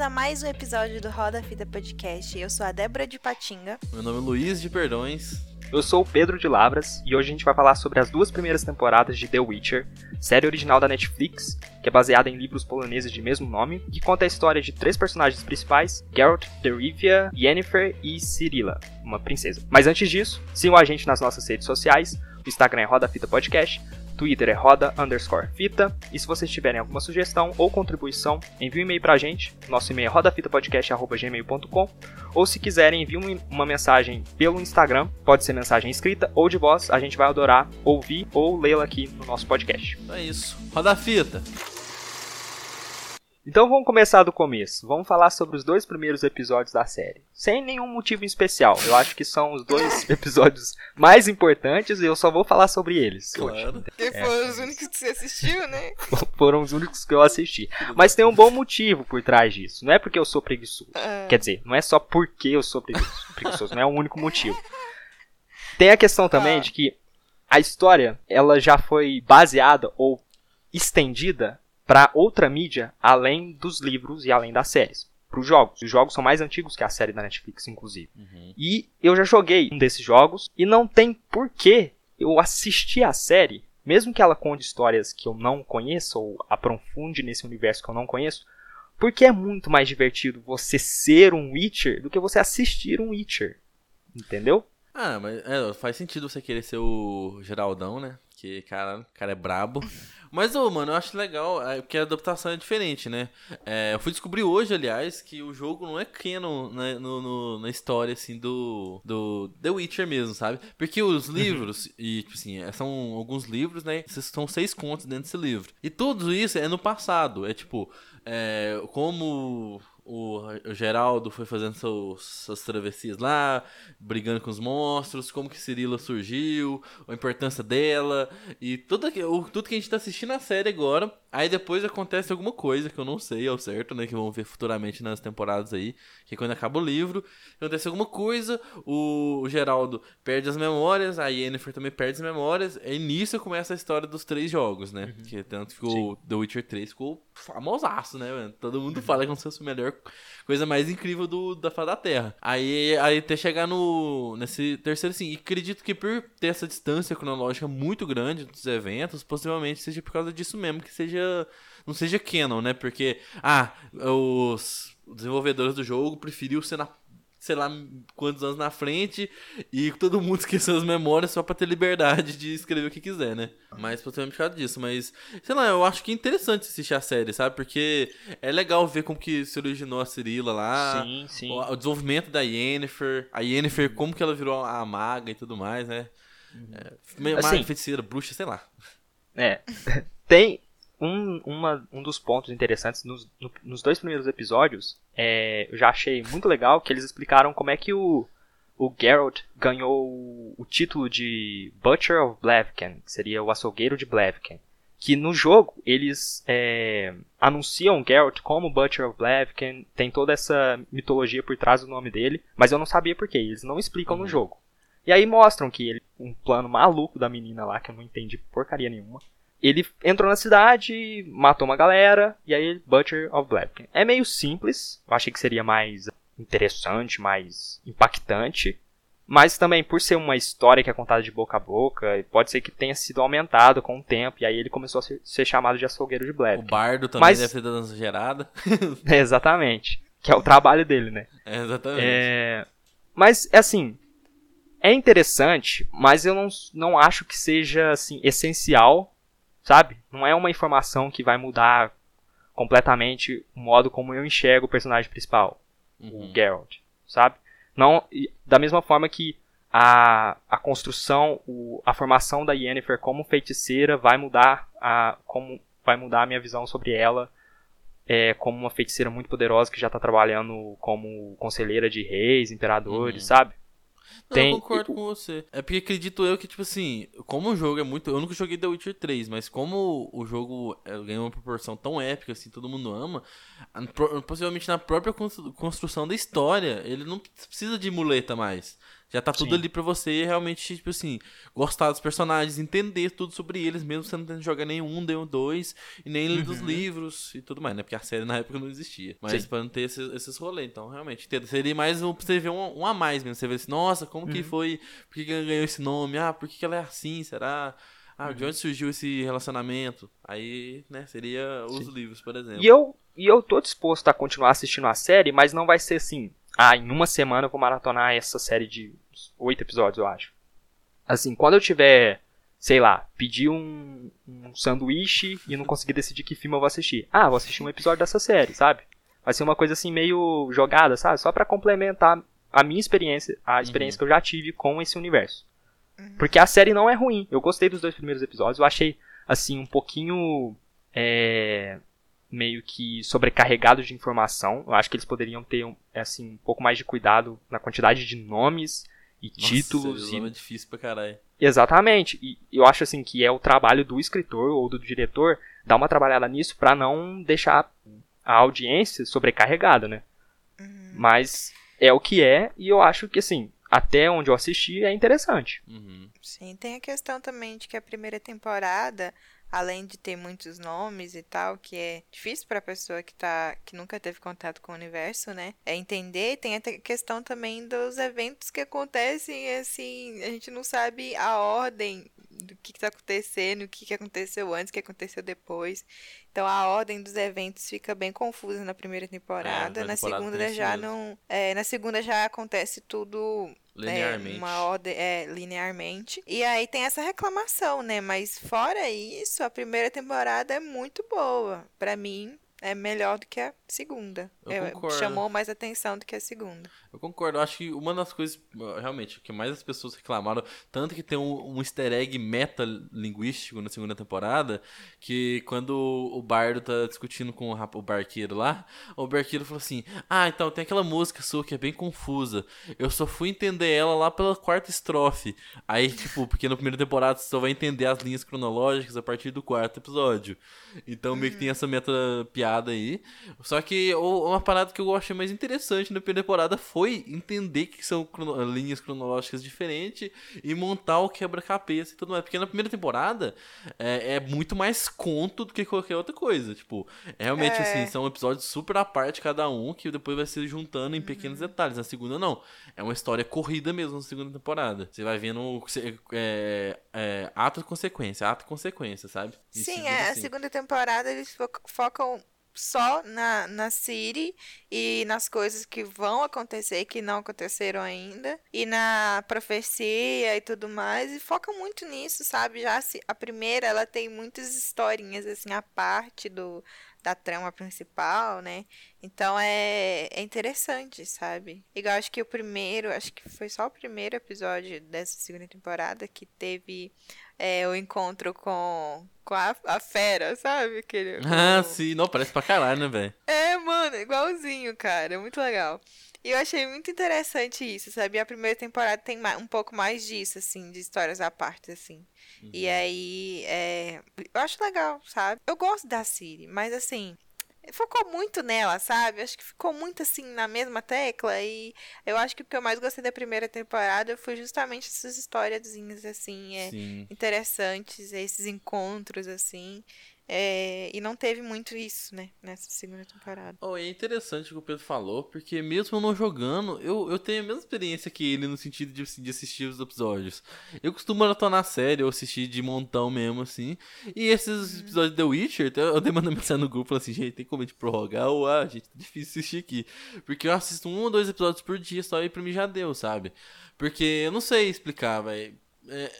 bem-vindos a mais um episódio do Roda Fita Podcast. Eu sou a Débora de Patinga. Meu nome é Luiz de Perdões. Eu sou o Pedro de Lavras e hoje a gente vai falar sobre as duas primeiras temporadas de The Witcher, série original da Netflix, que é baseada em livros poloneses de mesmo nome, que conta a história de três personagens principais, Geralt, Derivia, Yennefer e Cirilla, uma princesa. Mas antes disso, sigam a gente nas nossas redes sociais, o Instagram é Roda Fita Podcast, Twitter é roda underscore fita. E se vocês tiverem alguma sugestão ou contribuição, envie um e-mail pra gente. Nosso e-mail é rodafitapodcast.gmail.com Ou se quiserem, envie uma mensagem pelo Instagram. Pode ser mensagem escrita ou de voz. A gente vai adorar ouvir ou lê-la aqui no nosso podcast. É isso. Roda a fita. Então vamos começar do começo. Vamos falar sobre os dois primeiros episódios da série. Sem nenhum motivo especial. Eu acho que são os dois episódios mais importantes e eu só vou falar sobre eles Claro. hoje. Porque É. foram os únicos que você assistiu, né? Foram os únicos que eu assisti. Mas tem um bom motivo por trás disso. Não é porque eu sou preguiçoso. Ah, Quer dizer, não é só porque eu sou preguiçoso. preguiçoso não é o único motivo. Tem a questão também Ah. de que a história ela já foi baseada ou estendida para outra mídia além dos livros e além das séries. Para os jogos. Os jogos são mais antigos que a série da Netflix, inclusive. Uhum. E eu já joguei um desses jogos e não tem porquê eu assistir a série, mesmo que ela conte histórias que eu não conheço ou aprofunde nesse universo que eu não conheço, porque é muito mais divertido você ser um Witcher do que você assistir um Witcher. Entendeu? Ah, mas é, faz sentido você querer ser o Geraldão, né? Que, cara, o cara é brabo. Mas, ô, mano, eu acho legal, é, porque a adaptação é diferente, né? É, eu fui descobrir hoje, aliás, que o jogo não é canon né, no, no- na história, assim, do, do The Witcher mesmo, sabe? Porque os livros, e, tipo assim, é, são alguns livros, né? São seis contos dentro desse livro. E tudo isso é no passado. É, tipo, é, como o, Geraldo foi fazendo suas travessias lá, brigando com os monstros, como que Cirila surgiu, a importância dela, e tudo, o- tudo que a gente tá assistindo na série agora. Aí depois acontece alguma coisa que eu não sei ao certo, né? Que vamos ver futuramente nas temporadas aí, que é quando acaba o livro, acontece alguma coisa, o, o Geraldo perde as memórias, a Yennefer também perde as memórias, e nisso começa a história dos três jogos, né? Que tanto ficou The Witcher 3 ficou famosaço, né, mano? Todo mundo fala como se fosse a melhor coisa mais incrível do, da face da Terra. Aí, aí até chegar no nesse terceiro, sim. E acredito que por ter essa distância cronológica muito grande dos eventos, possivelmente seja por causa disso mesmo, que seja não seja canon, né? Porque ah, os desenvolvedores do jogo preferiu ser na sei lá quantos anos na frente e todo mundo esqueceu as memórias só pra ter liberdade de escrever o que quiser, né? Mas possivelmente por causa disso, mas sei lá, eu acho que é interessante assistir a série, sabe? Porque é legal ver como que se originou a Cirila lá, sim, sim. o, o desenvolvimento da Yennefer, a Yennefer, como que ela virou a maga e tudo mais, né? É, me- Assim- maga, feiticeira, bruxa, sei lá. É. Tem um, uma- um dos pontos interessantes nos, no- nos dois primeiros episódios. é, eu já achei muito legal que eles explicaram como é que o, o Geralt ganhou o, o título de Butcher of Blaviken, que seria o açougueiro de Blaviken. Que no jogo eles é, anunciam Geralt como Butcher of Blaviken, tem toda essa mitologia por trás do nome dele, mas eu não sabia por quê, eles não explicam no Uhum. jogo. E aí mostram que ele, um plano maluco da menina lá, que eu não entendi porcaria nenhuma. Ele entrou na cidade, matou uma galera, e aí Butcher of Blaviken. É meio simples, eu achei que seria mais interessante, mais impactante. Mas também, por ser uma história que é contada de boca a boca, pode ser que tenha sido aumentado com o tempo, e aí ele começou a ser, chamado de açougueiro de O Blaviken. bardo também Mas- deve ter uma gerada. Exatamente. Que é o trabalho dele, né? É, exatamente. É, mas, assim, é interessante, mas eu não, não acho que seja, assim, essencial, sabe? Não é uma informação que vai mudar completamente o modo como eu enxergo o personagem principal, Uhum. o Geralt, sabe? Não, da mesma forma que a, a construção, o, a formação da Yennefer como feiticeira vai mudar a, como, vai mudar a minha visão sobre ela é, como uma feiticeira muito poderosa que já tá trabalhando como conselheira de reis, imperadores, Uhum. sabe? Não, Tem- eu concordo com você. É porque acredito eu que, tipo assim, como o jogo é muito. Eu nunca joguei The Witcher 3, mas como o jogo é, ganhou uma proporção tão épica, assim, todo mundo ama, possivelmente na própria constru- construção da história, ele não precisa de muleta mais. Já tá tudo Sim. ali pra você realmente, tipo assim, gostar dos personagens, entender tudo sobre eles, mesmo você não tendo jogar nenhum, nenhum dois, e nem ler dos Uhum. livros e tudo mais, né? Porque a série na época não existia. Mas Sim. pra não ter esses, esses rolês, então, realmente, seria mais um, pra você ver um, um a mais mesmo. Você vê assim, nossa, como Uhum. que foi? Por que, que ela ganhou esse nome? Ah, por que, que ela é assim? Será? Ah, Uhum. de onde surgiu esse relacionamento? Aí, né, seria os livros, por exemplo. E eu, e eu tô disposto a continuar assistindo a série, mas não vai ser assim. Ah, em uma semana eu vou maratonar essa série de oito episódios, eu acho. Assim, quando eu tiver, sei lá, pedir um, um sanduíche e não conseguir decidir que filme eu vou assistir. Ah, vou assistir um episódio dessa série, sabe? Vai ser uma coisa assim meio jogada, sabe? Só pra complementar a minha experiência, a experiência que eu já tive com esse universo. Porque a série não é ruim. Eu gostei dos dois primeiros episódios. Eu achei, assim, um pouquinho. É, meio que sobrecarregado de informação. Eu acho que eles poderiam ter, um, assim, um pouco mais de cuidado na quantidade de nomes e Nossa, títulos. E... nome é difícil pra caralho. Exatamente. E eu acho, assim, que é o trabalho do escritor ou do diretor dar uma trabalhada nisso pra não deixar a audiência sobrecarregada, né? Uhum. Mas é o que é, e eu acho que, assim, até onde eu assisti é interessante. Uhum. Sim, tem a questão também de que a primeira temporada, além de ter muitos nomes e tal, que é difícil pra pessoa que tá que nunca teve contato com o universo, né? É entender, tem a questão também dos eventos que acontecem, assim, a gente não sabe a ordem do que, que tá acontecendo, o que, que aconteceu antes, o que aconteceu depois. Então a ordem dos eventos fica bem confusa na primeira temporada. É, na temporada segunda já não. é, na segunda já acontece tudo Linearmente. é, uma ordem, é, linearmente. E aí tem essa reclamação, né? Mas fora isso, a primeira temporada é muito boa. Pra mim, é melhor do que a segunda. Eu É, concordo. chamou mais atenção do que a segunda. Eu concordo, eu acho que uma das coisas, realmente, que mais as pessoas reclamaram, tanto que tem um, um easter egg metalinguístico na segunda temporada, que quando o bardo tá discutindo com o, o barqueiro lá, o barqueiro falou assim, ah, então tem aquela música sua que é bem confusa, eu só fui entender ela lá pela quarta estrofe. Aí, tipo, porque na primeira temporada você só vai entender as linhas cronológicas a partir do quarto episódio. Então meio que tem essa meta piada aí. Só que uma parada que eu achei mais interessante na primeira temporada foi entender que são crono- linhas cronológicas diferentes e montar o quebra-cabeça e tudo mais. Porque na primeira temporada é, é muito mais conto do que qualquer outra coisa. Tipo, é realmente É. assim, são episódios super à parte cada um, que depois vai se juntando em pequenos detalhes. Na segunda, não. É uma história corrida mesmo na segunda temporada. Você vai vendo é, é, ato e consequência, ato consequência, sabe? Sim, é, a assim. segunda temporada eles fo- focam só na, na City e nas coisas que vão acontecer, que não aconteceram ainda, e na profecia e tudo mais, e focam muito nisso, sabe? Já se- a primeira, ela tem muitas historinhas, assim, a parte do, da trama principal, né? Então é, é interessante, sabe? Igual acho que o primeiro, acho que foi só o primeiro episódio dessa segunda temporada que teve é, o encontro com, com a, a fera, sabe? Aquele, Ah, o- sim. Não, parece pra caralho, né, velho? É, mano, igualzinho, cara. Muito legal. E eu achei muito interessante isso, sabe? A primeira temporada tem um pouco mais disso, assim, de histórias à parte, assim. E aí, é... eu acho legal, sabe? Eu gosto da Siri, mas assim, focou muito nela, sabe? Acho que ficou muito assim na mesma tecla. E eu acho que o que eu mais gostei da primeira temporada foi justamente essas historiazinhas, assim, é, interessantes, esses encontros, assim. É, e não teve muito isso, né, nessa segunda temporada. Oh, é interessante o que o Pedro falou, porque mesmo eu não jogando, eu, eu tenho a mesma experiência que ele no sentido de, de assistir os episódios. Eu costumo maratonar série, eu assisti de montão mesmo, assim. E esses episódios de The Witcher, eu dei mandando mensagem no grupo, falando assim, gente, tem como a gente prorrogar? Ou, ah, gente, tá difícil assistir aqui. Porque eu assisto um ou dois episódios por dia só e pra mim já deu, sabe? Porque eu não sei explicar, velho. É,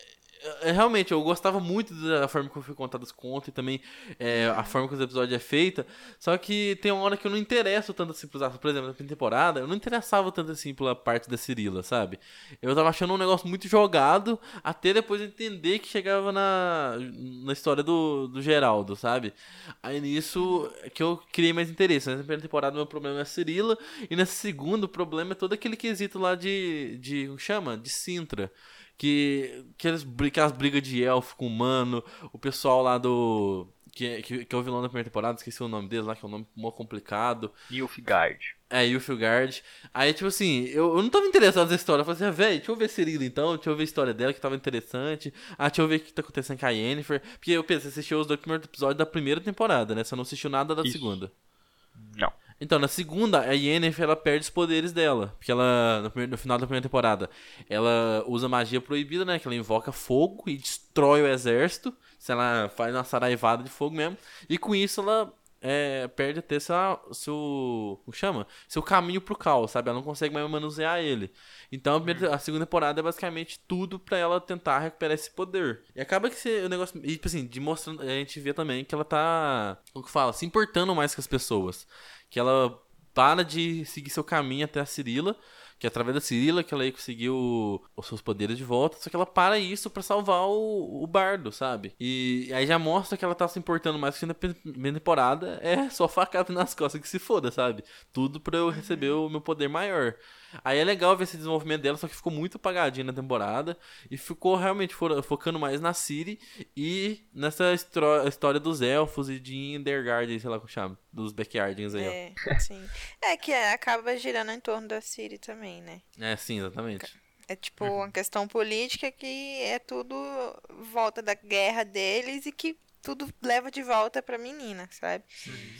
realmente, eu gostava muito da forma como foi contado os contos e também é, a forma que os episódios é feita. Só que tem uma hora que eu não interesso tanto assim pros Por exemplo, na primeira temporada, eu não interessava tanto assim pela parte da Cirila, sabe? Eu tava achando um negócio muito jogado, até depois entender que chegava na, na história do, do Geraldo, sabe? Aí nisso é que eu criei mais interesse. Na primeira temporada, meu problema é a Cirila, e nessa segunda, o problema é todo aquele quesito lá de. de como chama? De Sintra que aquelas, bri- aquelas brigas de elfo com humano, o pessoal lá do que, que, que é o vilão da primeira temporada, esqueci o nome dele lá, que é um nome mó complicado. Nilfgaard. É, Yufilgard. Aí, tipo assim, eu, eu não tava interessado nessa história. Eu falei assim, ah, velho, deixa eu ver Cirila então, deixa eu ver a história dela que tava interessante. Ah, deixa eu ver o que tá acontecendo com a Yennefer. Porque eu pensei, você assistiu os dois primeiros episódios da primeira temporada, né? Você não assistiu nada da Isso. segunda. Não. Então, na segunda, a Yennefer, ela perde os poderes dela. Porque ela, no, primeiro- no final da primeira temporada, ela usa magia proibida, né? Que ela invoca fogo e destrói o exército. Se ela faz uma saraivada de fogo mesmo. E com isso, ela é, perde até seu, seu. Como chama? Seu caminho pro caos, sabe? Ela não consegue mais manusear ele. Então, a, primeira- a segunda temporada é basicamente tudo pra ela tentar recuperar esse poder. E acaba que esse, o negócio. E, tipo assim, de mostrando, a gente vê também que ela tá. Como que fala? Se importando mais com as pessoas que ela para de seguir seu caminho até a Cirila, que é através da Cirila que ela aí conseguiu os seus poderes de volta, só que ela para isso pra salvar o, o bardo, sabe? E aí já mostra que ela tá se importando mais que na primeira temporada é só facada nas costas que se foda, sabe? Tudo pra eu receber o meu poder maior. Aí é legal ver esse desenvolvimento dela, só que ficou muito apagadinho na temporada e ficou realmente fo- focando mais na Ciri e nessa história dos elfos e de Indergard, sei lá como chama, dos Backyardings aí, ó. É, sim. É que é, acaba girando em torno da Siri também, né? É, sim, exatamente. É tipo uma questão política que é tudo volta da guerra deles e que tudo leva de volta pra menina, sabe?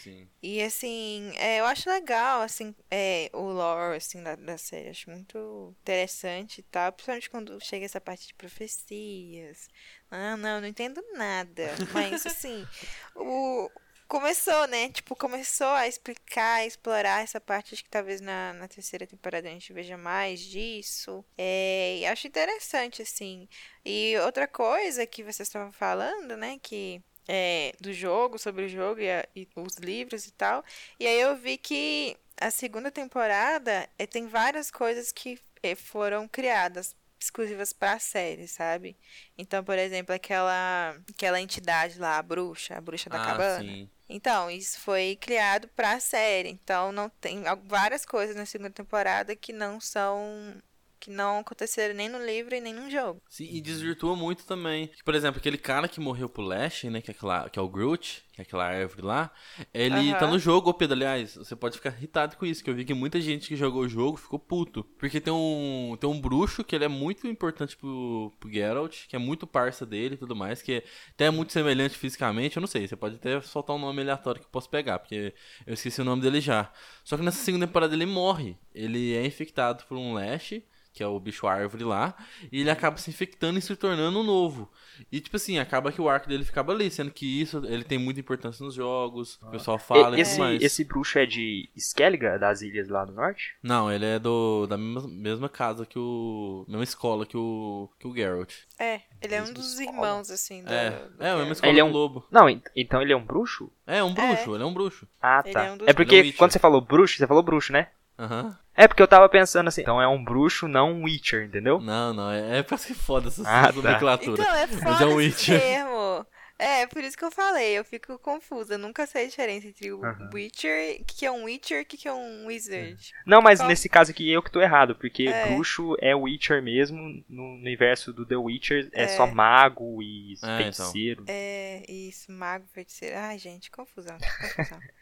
Sim. E assim, é, eu acho legal, assim, é, o lore, assim, da, da série. Acho muito interessante e tal. Principalmente quando chega essa parte de profecias. Ah, não, não entendo nada. Mas, assim, o... Começou, né? Tipo, começou a explicar, a explorar essa parte. Acho que talvez na, na terceira temporada a gente veja mais disso. É, acho interessante, assim. E outra coisa que vocês estavam falando, né? Que é, do jogo, sobre o jogo e, a- e os livros e tal. E aí eu vi que a segunda temporada eh, tem várias coisas que eh, foram criadas exclusivas para a série, sabe? Então, por exemplo, aquela aquela entidade lá, a bruxa, a bruxa da ah, cabana. sim. Então, isso foi criado para a série. Então, não tem várias coisas na segunda temporada que não são que não aconteceram nem no livro e nem no jogo. Sim, e desvirtua muito também. Por exemplo, aquele cara que morreu pro Lash, né? Que é, aquela, que é o Groot, que é aquela árvore lá. Ele Aham. tá no jogo, ô Pedro. Aliás, você pode ficar irritado com isso, que eu vi que muita gente que jogou o jogo ficou puto. Porque tem um, tem um bruxo que ele é muito importante pro, pro Geralt, que é muito parça dele e tudo mais, que até é muito semelhante fisicamente. Eu não sei, você pode até soltar um nome aleatório que eu posso pegar, porque eu esqueci o nome dele já. Só que nessa segunda temporada ele morre. Ele é infectado por um Lash que é o bicho árvore lá, e ele acaba se infectando e se tornando um novo. E tipo assim, acaba que o arco dele ficava ali, sendo que isso ele tem muita importância nos jogos, o pessoal fala e, esse, tudo mais. esse bruxo é de Skelliga, das ilhas lá do norte? Não, ele é do da mesma, mesma casa que o mesma escola que o que o Geralt. É, ele é um dos escola. irmãos assim do, É, do é a mesma escola Ele é do um- lobo. Não, ent- então ele é um bruxo? É, um bruxo, ele é um bruxo. Ah, tá. é um dos- É porque é um quando você falou bruxo, você falou bruxo, né? Aham. É porque eu tava pensando assim, então é um bruxo, não um Witcher, entendeu? Não, não, é, é pra ser foda essa Ah, tá. nomenclatura. Então, é Mas foda é um esse Witcher. termo. É, por isso que eu falei, eu fico confusa. Eu nunca sei a diferença entre o Aham. Witcher, o que que é um Witcher e o que que é um Wizard. Não, mas Qual? nesse caso aqui eu que tô errado, porque É. bruxo é Witcher mesmo, no universo do The Witcher é, É. só mago e É, feiticeiro. É, isso, mago, feiticeiro. Ai, gente, confusão, confusão.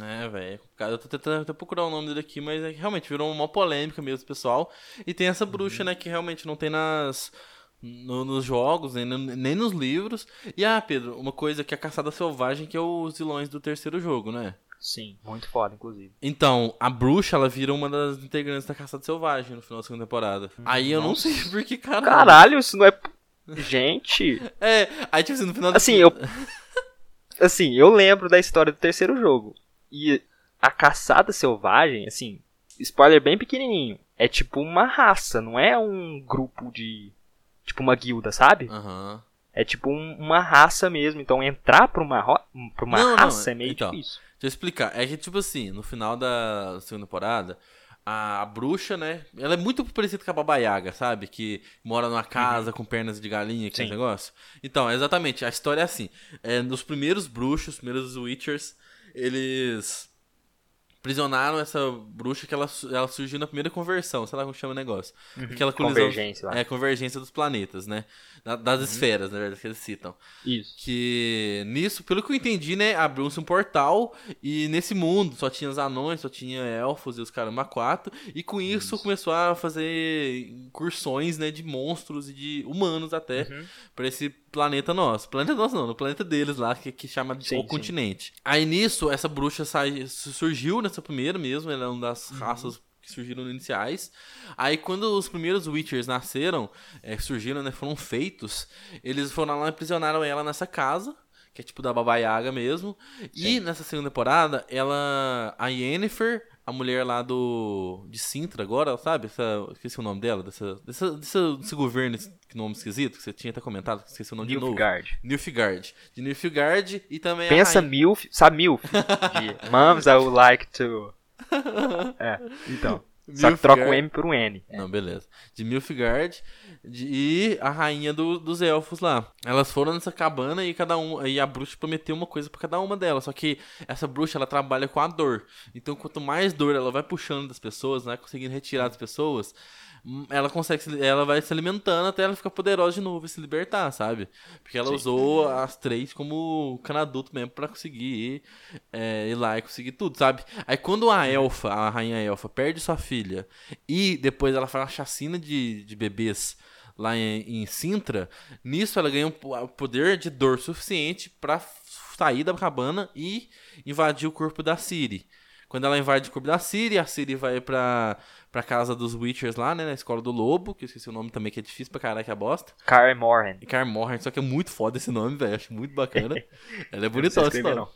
É, velho. Cara, eu tô tentando até procurar o nome dele aqui, mas é que realmente virou uma polêmica mesmo, pessoal. E tem essa bruxa, né, que realmente não tem nas. No- nos jogos, nem, nem nos livros. E ah, Pedro, uma coisa que é a caçada selvagem, que é os vilões do terceiro jogo, né? Sim, muito foda, inclusive. Então, a bruxa, ela vira uma das integrantes da caçada selvagem no final da segunda temporada. Aí eu não sei por que caralho. Caralho, isso não é. Gente! É, aí tipo assim, no final da Assim, eu. Assim, eu lembro da história do terceiro jogo. E a caçada selvagem, assim, spoiler bem pequenininho. É tipo uma raça, não é um grupo de. Tipo uma guilda, sabe? Aham. É tipo um- uma raça mesmo. Então entrar pra uma, ro- pra uma Não, não, raça é meio então. difícil. Deixa eu explicar. É que, tipo assim, no final da segunda temporada, a, a bruxa, né? Ela é muito parecida com a Baba Yaga, sabe? Que mora numa casa com pernas de galinha, aquele Sim. negócio. Então, exatamente, a história é assim. É, nos primeiros bruxos, os primeiros Witchers, eles aprisionaram essa bruxa que ela, ela surgiu na primeira conversão, sei lá como chama o negócio. Uhum. Aquela colisão, Convergência lá. É, convergência dos planetas, né? Da- Das Uhum. esferas, na verdade, que eles citam. Isso. Que nisso, pelo que eu entendi, né, abriu-se um portal e nesse mundo só tinha os anões, só tinha elfos e os caramba quatro, e com isso, começou a fazer incursões, né, de monstros e de humanos até Uhum. pra esse planeta nosso. Planeta nosso não, no planeta deles lá, que, que chama de Sim, o sim. continente. Aí nisso, essa bruxa sai, surgiu nessa primeira mesmo, ela é uma das Uhum. raças que surgiram iniciais. Aí quando os primeiros Witchers nasceram, é, surgiram, né, foram feitos, eles foram lá e aprisionaram ela nessa casa, que é tipo da Baba Yaga mesmo. E nessa segunda temporada, ela, a Yennefer, a mulher lá do de Sintra agora, sabe? Essa, esqueci o nome dela, dessa, dessa, desse, desse governo, esse nome esquisito, que você tinha até comentado, esqueci o nome de novo. Nilfgaard. Nilfgaard. De Nilfgaard e também a Pensa rainha- milf, sabe milf? De moms I would like to... É, então. Só que troca o M por um N. Não, beleza. De Nilfgaard de, e a rainha do- dos elfos lá. Elas foram nessa cabana e cada um e a bruxa prometeu uma coisa pra cada uma delas. Só que essa bruxa ela trabalha com a dor. Então quanto mais dor ela vai puxando das pessoas, né, conseguindo retirar das pessoas, ela consegue, se- ela vai se alimentando até ela ficar poderosa de novo e se libertar, sabe? Porque ela Sim. usou as três como canaduto mesmo pra conseguir ir, é, ir lá e conseguir tudo, sabe? Aí quando a elfa, a rainha elfa, perde sua filha e depois ela faz uma chacina de, de bebês lá em, em Sintra, nisso ela ganha um poder de dor suficiente pra f- sair da cabana e invadir o corpo da Ciri. Quando ela invade o corpo da Ciri, a Ciri vai pra, pra casa dos Witchers lá, né? Na escola do lobo, que eu esqueci o nome também, que é difícil pra caralho, que é a bosta. Car Morhen. Kaer Morhen, só que é muito foda esse nome, velho. Acho muito bacana. Ela é não bonitona esse nome.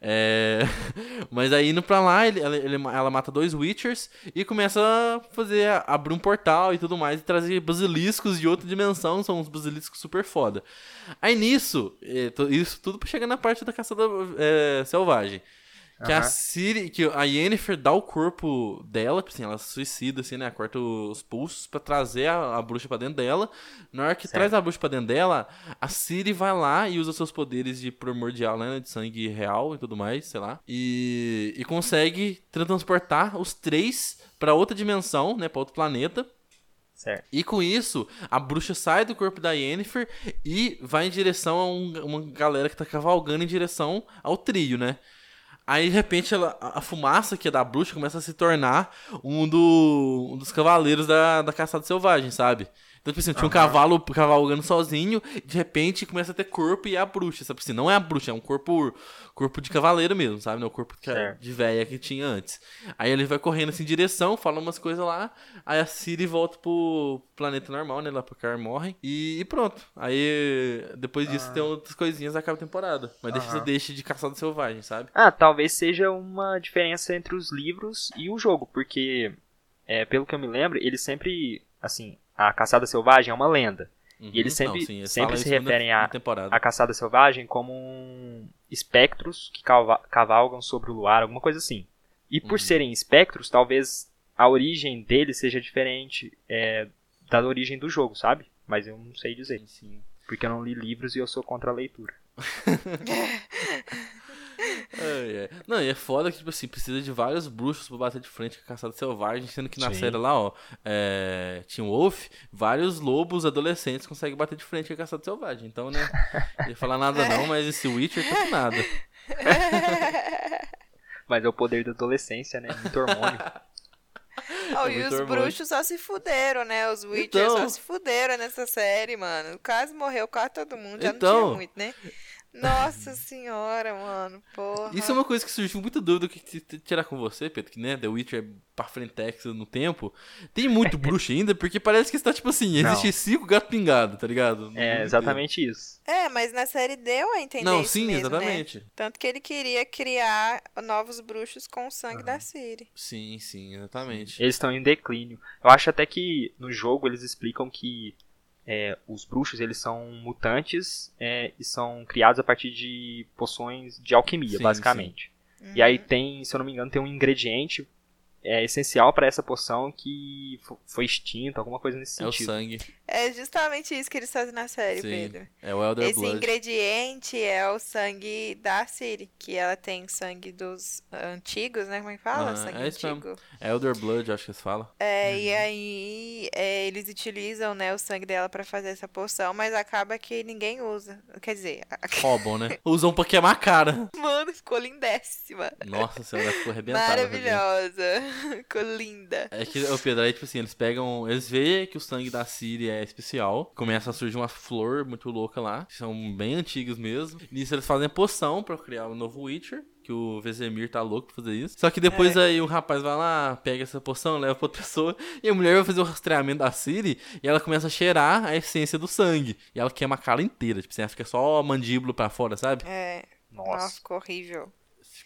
É... Mas aí indo pra lá, ele, ele- ela mata dois Witchers e começa a fazer, a abrir um portal e tudo mais, e trazer basiliscos de outra dimensão, são uns basiliscos super foda. Aí nisso, to- isso tudo pra chegar na parte da caçada é, selvagem. Que a Aham. Ciri, que a Yennefer dá o corpo dela, tipo assim, ela suicida, assim, né? Corta os pulsos pra trazer a, a bruxa pra dentro dela. Na hora que Certo. traz a bruxa pra dentro dela, a Ciri vai lá e usa seus poderes de primordial, né? De sangue real e tudo mais, sei lá. E, e consegue transportar os três pra outra dimensão, né? Pra outro planeta. Certo. E com isso, a bruxa sai do corpo da Yennefer e vai em direção a um- uma galera que tá cavalgando em direção ao trio, né? Aí, de repente, ela- a fumaça que é da bruxa começa a se tornar um, do, um dos cavaleiros da, da caçada selvagem, sabe? Então, tipo assim, tinha um cavalo cavalgando sozinho, de repente começa a ter corpo e é a bruxa, sabe? Assim, não é a bruxa, é um corpo corpo de cavaleiro mesmo, sabe? Não é o corpo Certo. de véia que tinha antes. Aí ele vai correndo assim em direção, fala umas coisas lá, aí a Ciri volta pro planeta normal, né? Lá pro Car morre. E, e pronto. Aí depois disso Ah. tem outras coisinhas acaba a temporada. Mas deixa, Aham. deixa de caçada selvagem, sabe? Ah, talvez seja uma diferença entre os livros e o jogo, porque, é, pelo que eu me lembro, eles sempre, assim, a caçada selvagem é uma lenda. E eles sempre- eles sempre se referem. A caçada selvagem como um espectros que cavalgam sobre o luar, alguma coisa assim. E por Uhum. serem espectros, talvez a origem deles seja diferente é, da origem do jogo, sabe? Mas eu não sei dizer, Sim. porque eu não li livros e eu sou contra a leitura. Ai, ai. Não, e é foda que, tipo assim, precisa de vários bruxos pra bater de frente com a caçada selvagem, sendo que na Sim. série lá, ó, é, Team Wolf, vários lobos adolescentes conseguem bater de frente com a caçada selvagem. Então, né, não ia falar nada não, mas esse Witcher tá com nada. Mas é o poder da adolescência, né? Muito hormônio. Oh, É e os hormônio. bruxos só se fuderam, né? Os Witchers Então. só se fuderam nessa série, mano. Quase morreu, quase todo mundo. Já não Então. tinha muito, né? Nossa senhora, mano. Porra. Isso é uma coisa que surgiu muita dúvida que tirar com você, Pedro, que né, The Witcher é pra frentex no tempo. Tem muito bruxo ainda, porque parece que está tipo assim, Não. existe cinco gato pingado, tá ligado? No É exatamente isso. É, mas na série deu a entender Não, isso sim, mesmo, né? exatamente. Tanto que ele queria criar novos bruxos com o sangue da Ciri. Sim, sim, exatamente. Eles estão em declínio. Eu acho até que no jogo eles explicam que é, os bruxos eles são mutantes é, e são criados a partir de poções de alquimia, Sim, basicamente. E Uhum. aí tem, se eu não me engano, tem um ingrediente é essencial pra essa poção que fo- foi extinta, alguma coisa nesse É o sentido. sangue. É justamente isso que eles fazem na série, Sim. Pedro. É o Elder Esse Blood. ingrediente é o sangue da Ciri, que ela tem sangue dos antigos, né? Como é que fala? Ah, sangue é isso mesmo. antigo. Elder Blood, acho que se fala. É, e Uhum. aí é, eles utilizam, né, o sangue dela pra fazer essa poção, mas acaba que ninguém usa. Quer dizer, Roubam, né? Usam pra queimar a cara. mano, ficou lindéssima. Nossa senhora, ficou arrebentada. Maravilhosa. Ficou linda. É que, o Pedro, aí, tipo assim, eles pegam. Eles veem que o sangue da Siri é especial. Começa a surgir uma flor muito louca lá. Que são bem antigos mesmo. Nisso eles fazem poção pra criar um novo Witcher. Que o Vesemir tá louco pra fazer isso. Só que depois É. aí o rapaz vai lá, pega essa poção, leva pra outra pessoa. E a mulher vai fazer o rastreamento da Siri. E ela começa a cheirar a essência do sangue. E ela queima a cara inteira. Tipo assim, ela fica só a mandíbula pra fora, sabe? É. Nossa, Nossa. ficou horrível.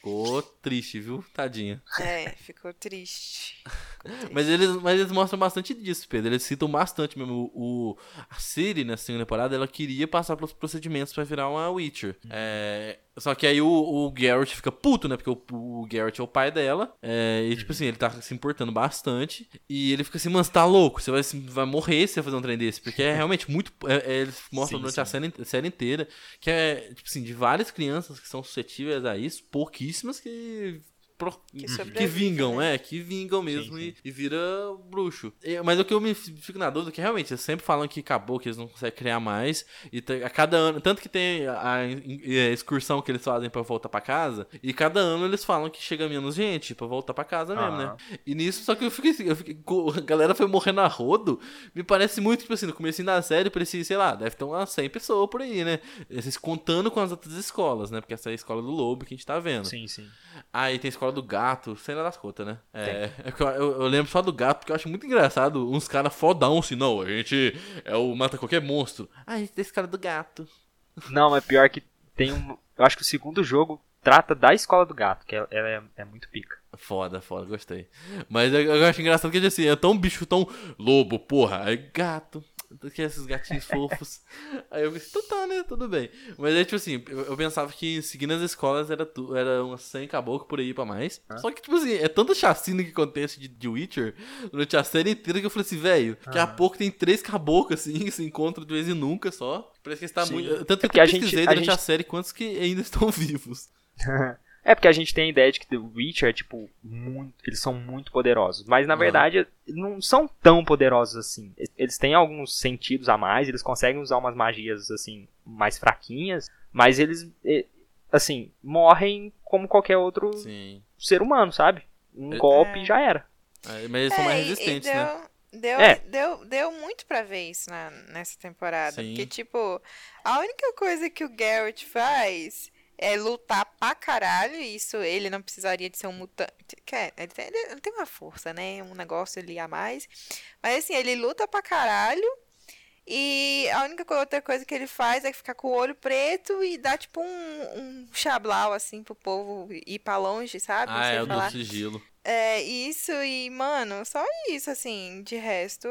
Ficou triste, viu? Tadinha. É, ficou triste. Mas eles, mas eles mostram bastante disso, Pedro. Eles citam bastante mesmo. O, o- a Siri, nessa segunda temporada, ela queria passar pelos procedimentos pra virar uma Witcher. É, só que aí o, o Garrett fica puto, né? Porque o, o Garrett é o pai dela. É, e, tipo assim, ele tá se importando bastante. E ele fica assim, mano, você tá louco? Você vai, vai morrer se você fazer um trem desse. Porque é realmente muito. é- é, eles mostram Sim, durante sim. a série, a série inteira que é, tipo assim, de várias crianças que são suscetíveis a isso, pouquíssimas que. Pro- Que que sobrevivem, vingam, né? é, que vingam mesmo Sim, E, e vira bruxo. E- mas o que eu me fico na dúvida é que realmente eles sempre falam que acabou, que eles não conseguem criar mais. E a cada ano, tanto que tem a, a excursão que eles fazem pra voltar pra casa, e cada ano eles falam que chega menos gente pra voltar pra casa mesmo, né? Aham. E nisso, só que eu fiquei assim, eu fiquei, a galera foi morrendo a rodo, me parece muito, tipo assim, no começo da série, parecia, sei lá, deve ter umas 100 pessoas por aí, né? Esses contando com as outras escolas, né? Porque essa é a escola do lobo que a gente tá vendo. Sim, sim. Aí tem a escola do gato, sei lá das contas, né? É, é eu, eu- lembro só do gato, porque eu acho muito engraçado uns caras fodão assim, não, a gente é o mata qualquer monstro. Ah, esse esse cara do gato. Não, mas pior que tem um. Eu acho que o segundo jogo trata da escola do gato, que ela é, é muito pica. Foda, foda, gostei. Mas eu, eu acho engraçado que assim, é tão bicho, tão lobo, porra, aí gato. Que esses gatinhos fofos. Aí eu pensei, então tá, né? Tudo bem. Mas é tipo assim, eu, eu pensava que seguindo as escolas era, tu, era umas 100 caboclo por aí pra mais. Só que, tipo assim, é tanta chacina que acontece de, de Witcher durante a série inteira que eu falei assim, velho, daqui a pouco tem três caboclos assim, que se encontram de vez em nunca só. Parece que está muito. Tanto que É porque eu a gente- pesquisei a durante a, gente- série quantos que ainda estão vivos. É porque a gente tem a ideia de que The Witcher é tipo muito, eles são muito poderosos, mas na verdade não são tão poderosos assim. Eles têm alguns sentidos a mais, eles conseguem usar umas magias assim mais fraquinhas, mas eles assim morrem como qualquer outro Sim. ser humano, sabe? Um É. golpe É. já era. É, Mas eles são É, mais resistentes, deu, né? Deu, É. deu, deu muito pra ver isso na, nessa temporada. Sim. Porque, tipo, a única coisa que o Garrett faz é lutar pra caralho. E isso ele não precisaria de ser um mutante. Quer, ele, tem, ele tem uma força, né? Um negócio ali a mais. Mas assim, ele luta pra caralho. E a única outra coisa que ele faz é ficar com o olho preto e dar tipo um, um chablau assim pro povo ir pra longe, sabe? Ah, é o do falar. sigilo. É, isso e, mano, só isso, assim. De resto,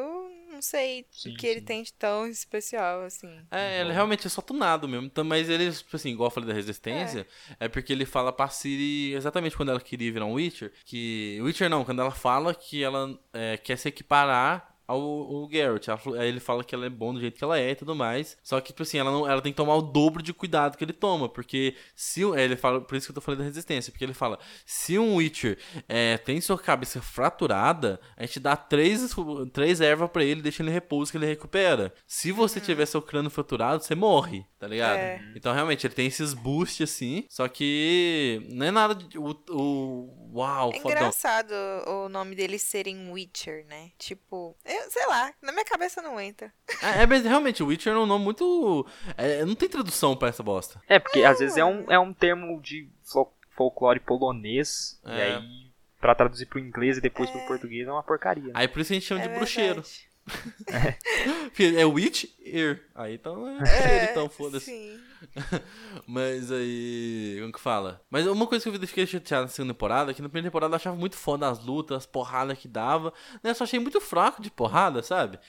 não sei Sim, o que ele sim. tem de tão especial, assim. É, ele realmente é só tunado mesmo. Então, Mas ele, tipo assim, igual eu falei da resistência, é. porque ele fala pra Siri exatamente quando ela queria virar um Witcher. Que. Witcher não, quando ela fala que ela é, quer se equiparar ao, ao Geralt. Ela ele fala que ela é bom do jeito que ela é e tudo mais. Só que, tipo assim, ela, não, ela tem que tomar o dobro de cuidado que ele toma. Porque se. é, ele fala, por isso que eu tô falando da resistência. Porque ele fala: se um Witcher é, tem sua cabeça fraturada, a gente dá três, três ervas pra ele, deixa ele em repouso que ele recupera. Se você tiver seu crânio fraturado, você morre, tá ligado? É. Então, realmente, ele tem esses boosts assim. Só que não é nada de. O, o, uau, É fodão. engraçado o nome deles serem Witcher, né? Tipo, eu, sei lá, na minha cabeça não entra. É, é, mas realmente, o Witcher é um nome muito. é, não tem tradução pra essa bosta. É, porque às vezes é um, é um termo de fol- folclore polonês, e É. aí pra traduzir pro inglês e depois pro português é uma porcaria. Aí por isso a gente chama É de bruxeiro. verdade. Porque É Witch Ear. Aí então é, É, então foda-se. Mas aí. Como que fala? Mas uma coisa que eu fiquei chateado na segunda temporada é que na primeira temporada eu achava muito foda as lutas, as porradas que dava. Né? Eu só achei muito fraco de porrada, sabe?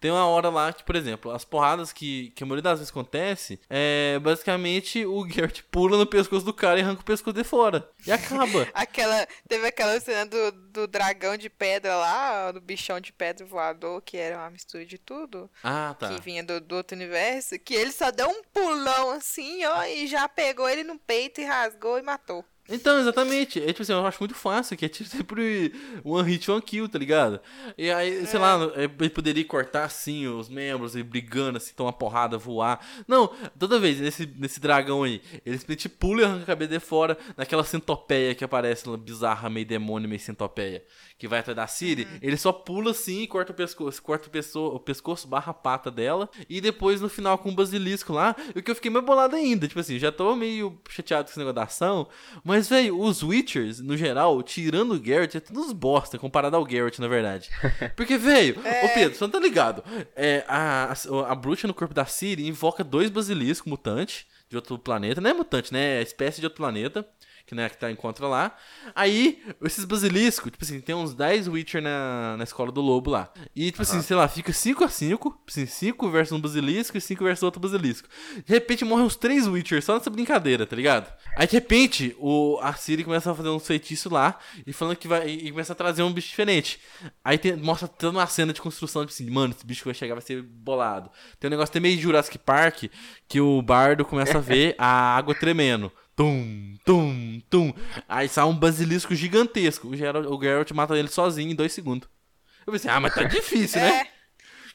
Tem uma hora lá que, por exemplo, as porradas que, que a maioria das vezes acontece, é basicamente o Garrett pula no pescoço do cara e arranca o pescoço de fora. E acaba. aquela, teve aquela cena do, do dragão de pedra lá, do bichão de pedra voador, que era uma mistura de tudo. Ah, tá. Que vinha do, do outro universo, que ele só deu um pulão assim, ó, e já pegou ele no peito e rasgou e matou. Então, exatamente. É tipo assim, eu acho muito fácil, que é tipo sempre one hit, one kill, tá ligado? E aí, sei lá, é, ele poderia cortar assim os membros e brigando, assim, tomar porrada, voar. Não, toda vez nesse, nesse dragão aí, ele simplesmente pula e arranca a cabeça de fora naquela centopeia que aparece lá, bizarra, meio demônio, meio centopeia, que vai atrás da Siri. Ele só pula assim e corta o pescoço, corta o pescoço, o pescoço barra a pata dela. E depois no final com o basilisco lá, o que eu fiquei mais bolado ainda. Tipo assim, já tô meio chateado com esse negócio da ação, mas mas, velho, os Witchers, no geral, tirando o Garrett, é tudo uns bosta comparado ao Garrett, na verdade. Porque, velho, é... ô Pedro, você não tá ligado? É, a, a, a bruxa no corpo da Siri invoca dois basiliscos mutantes de outro planeta. Não é mutante, né? É espécie de outro planeta que, né, que tá encontra lá. Aí, esses basiliscos, tipo assim, tem uns 10 Witcher na, na escola do lobo lá. E, tipo assim, sei lá, fica 5 a 5 assim, 5 versus um basilisco e 5 versus outro basilisco. De repente morrem uns 3 Witcher só nessa brincadeira, tá ligado? Aí, de repente, o, a Siri começa a fazer uns feitiços lá e falando que vai. E começa a trazer um bicho diferente. Aí tem, mostra toda uma cena de construção, tipo assim, mano, esse bicho que vai chegar vai ser bolado. Tem um negócio até meio Jurassic Park que o bardo começa a ver a água tremendo. Tum, tum, tum. Aí sai um basilisco gigantesco. O Geralt, o Geralt mata ele sozinho em dois segundos. Eu pensei, ah, mas tá difícil, né? É.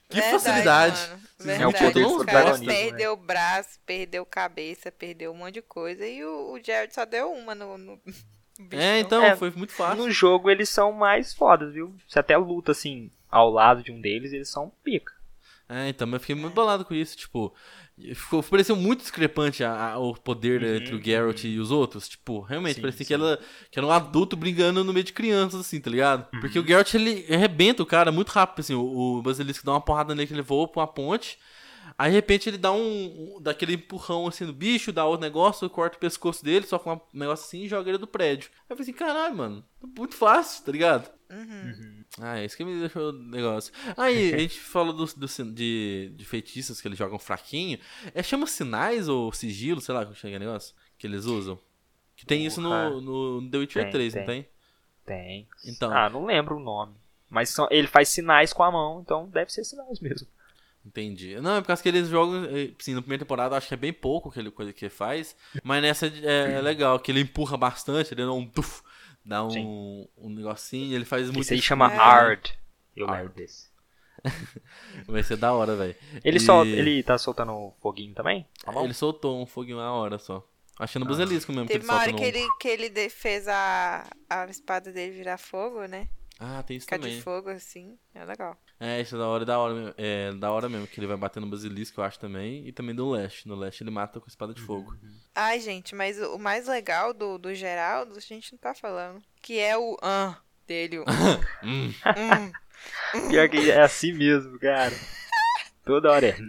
Que Verdade, facilidade. Verdade. É o poder o do cara protagonismo, perdeu o braço, perdeu cabeça, perdeu um monte de coisa. E o, o Jared só deu uma no. no... É, então, É, foi muito fácil. No jogo eles são mais fodas, viu? Você até luta assim ao lado de um deles, eles são pica. É, então, mas eu fiquei muito bolado com isso, tipo. Ficou, pareceu muito discrepante a, a- o poder Uhum, entre o Geralt e os outros. Tipo, realmente, Sim, parecia sim. que, ela, que era um adulto brigando no meio de crianças, assim, tá ligado? Uhum. Porque o Geralt, ele arrebenta o cara muito rápido, assim. O, o Basilisco dá uma porrada nele que ele voa pra uma ponte. Aí, de repente, ele dá um, um- daquele empurrão, assim, no bicho, dá outro negócio, corta o pescoço dele, só com um negócio assim e joga ele do prédio. Aí eu falei assim, caralho, mano, muito fácil, tá ligado? Uhum. Ah, é isso que me deixou o negócio. Aí, a gente falou dos do, sin- de, de feitiços que eles jogam fraquinho. É, chama sinais ou sigilo, sei lá como chega o negócio, que eles usam. Que tem isso no, no The Witcher Tem, 3, não tem. tem? Tem. Então. Ah, não lembro o nome. Mas são- ele faz sinais com a mão, então deve ser sinais mesmo. Entendi. Não, é por causa que eles jogam, eh, sim, na primeira temporada eu acho que é bem pouco aquele coisa que ele faz, mas nessa é, é legal, que ele empurra bastante, ele dá um tuf, dá um, Sim. um negocinho, ele faz muito Isso aí chama É. Hard. Eu Hard. lembro desse. Vai ser da hora, velho. Ele, E- sol, ele tá soltando foguinho também? Tá bom? Ele soltou um foguinho uma hora só. Acho que no Basilisco mesmo Teve que uma ele hora solta que no... ele, que ele fez a, a espada dele virar fogo, né? Ah, tem isso Ficar também. de fogo assim. É legal. É, isso é da hora, é da hora, mesmo. é da hora mesmo, que ele vai bater no basilisco, eu acho também, e também do Leste. No Leste ele mata com espada de fogo. Ai, gente, mas o mais legal do, do Geraldo, a gente não tá falando. Que é o ah dele. O, Hum. hum. Pior que é assim mesmo, cara. Toda hora é.